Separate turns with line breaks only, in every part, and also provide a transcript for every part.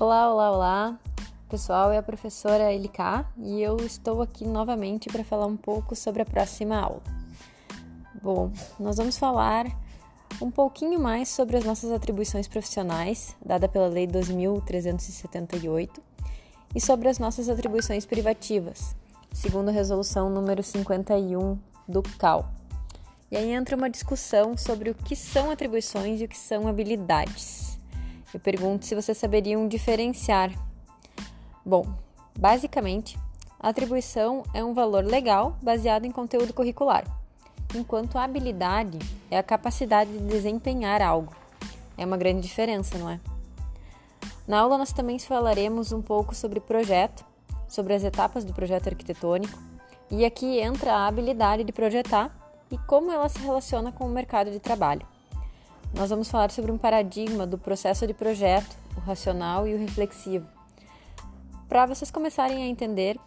Olá, olá, olá. Pessoal, é a professora Eliká e eu estou aqui novamente para falar um pouco sobre a próxima aula. Bom, nós vamos falar um pouquinho mais sobre as nossas atribuições profissionais, dada pela Lei 2378, e sobre as nossas atribuições privativas, segundo a resolução número 51 do CAL. E aí entra uma discussão sobre o que são atribuições e o que são habilidades. Eu pergunto se vocês saberiam diferenciar. Bom, basicamente, a atribuição é um valor legal baseado em conteúdo curricular, enquanto a habilidade é a capacidade de desempenhar algo. É uma grande diferença, não é? Na aula, nós também falaremos um pouco sobre projeto, sobre as etapas do projeto arquitetônico, e aqui entra a habilidade de projetar e como ela se relaciona com o mercado de trabalho nós vamos falar sobre um paradigma do processo de projeto, o racional e o reflexivo. Para vocês começarem a entender,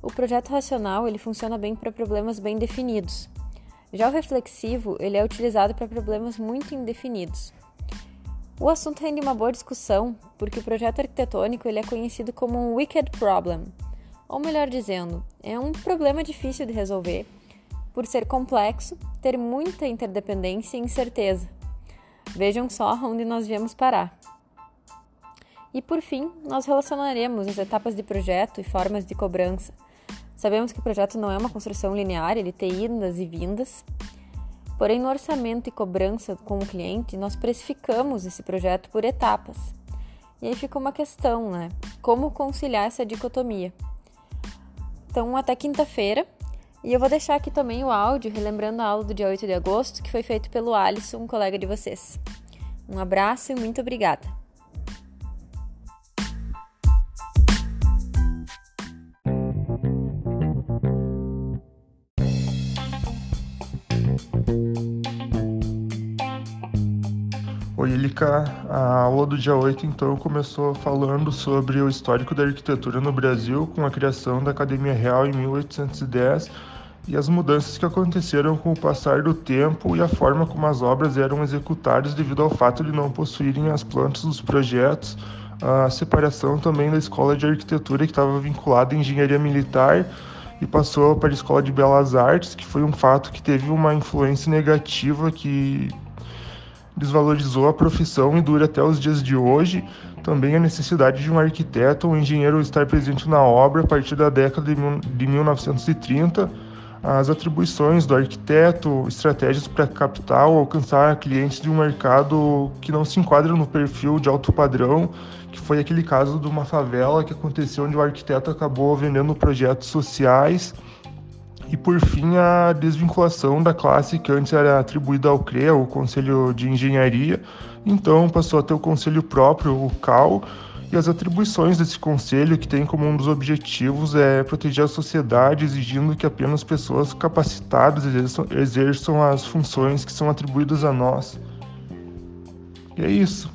o projeto racional ele funciona bem para problemas bem definidos. Já o reflexivo ele é utilizado para problemas muito indefinidos. O assunto rende uma boa discussão porque o projeto arquitetônico ele é conhecido como um wicked problem, ou melhor dizendo, é um problema difícil de resolver por ser complexo, ter muita interdependência e incerteza. Vejam só onde nós viemos parar. E por fim, nós relacionaremos as etapas de projeto e formas de cobrança. Sabemos que o projeto não é uma construção linear, ele tem idas e vindas. Porém, no orçamento e cobrança com o cliente, nós precificamos esse projeto por etapas. E aí fica uma questão, né? Como conciliar essa dicotomia? Então, até quinta-feira, e eu vou deixar aqui também o áudio, relembrando a aula do dia 8 de agosto, que foi feito pelo Alisson, um colega de vocês. Um abraço e muito obrigada!
Oi, Elika. A aula do dia 8 então começou falando sobre o histórico da arquitetura no Brasil com a criação da Academia Real em 1810 e as mudanças que aconteceram com o passar do tempo e a forma como as obras eram executadas devido ao fato de não possuírem as plantas dos projetos, a separação também da escola de arquitetura que estava vinculada à engenharia militar e passou para a escola de belas artes, que foi um fato que teve uma influência negativa que desvalorizou a profissão e dura até os dias de hoje. Também a necessidade de um arquiteto ou um engenheiro estar presente na obra a partir da década de 1930 as atribuições do arquiteto, estratégias para capital, alcançar clientes de um mercado que não se enquadra no perfil de alto padrão, que foi aquele caso de uma favela que aconteceu onde o arquiteto acabou vendendo projetos sociais. E por fim, a desvinculação da classe que antes era atribuída ao CREA, o Conselho de Engenharia, então passou a ter o conselho próprio, o CAL, e as atribuições desse conselho, que tem como um dos objetivos é proteger a sociedade, exigindo que apenas pessoas capacitadas exerçam, exerçam as funções que são atribuídas a nós. E é isso.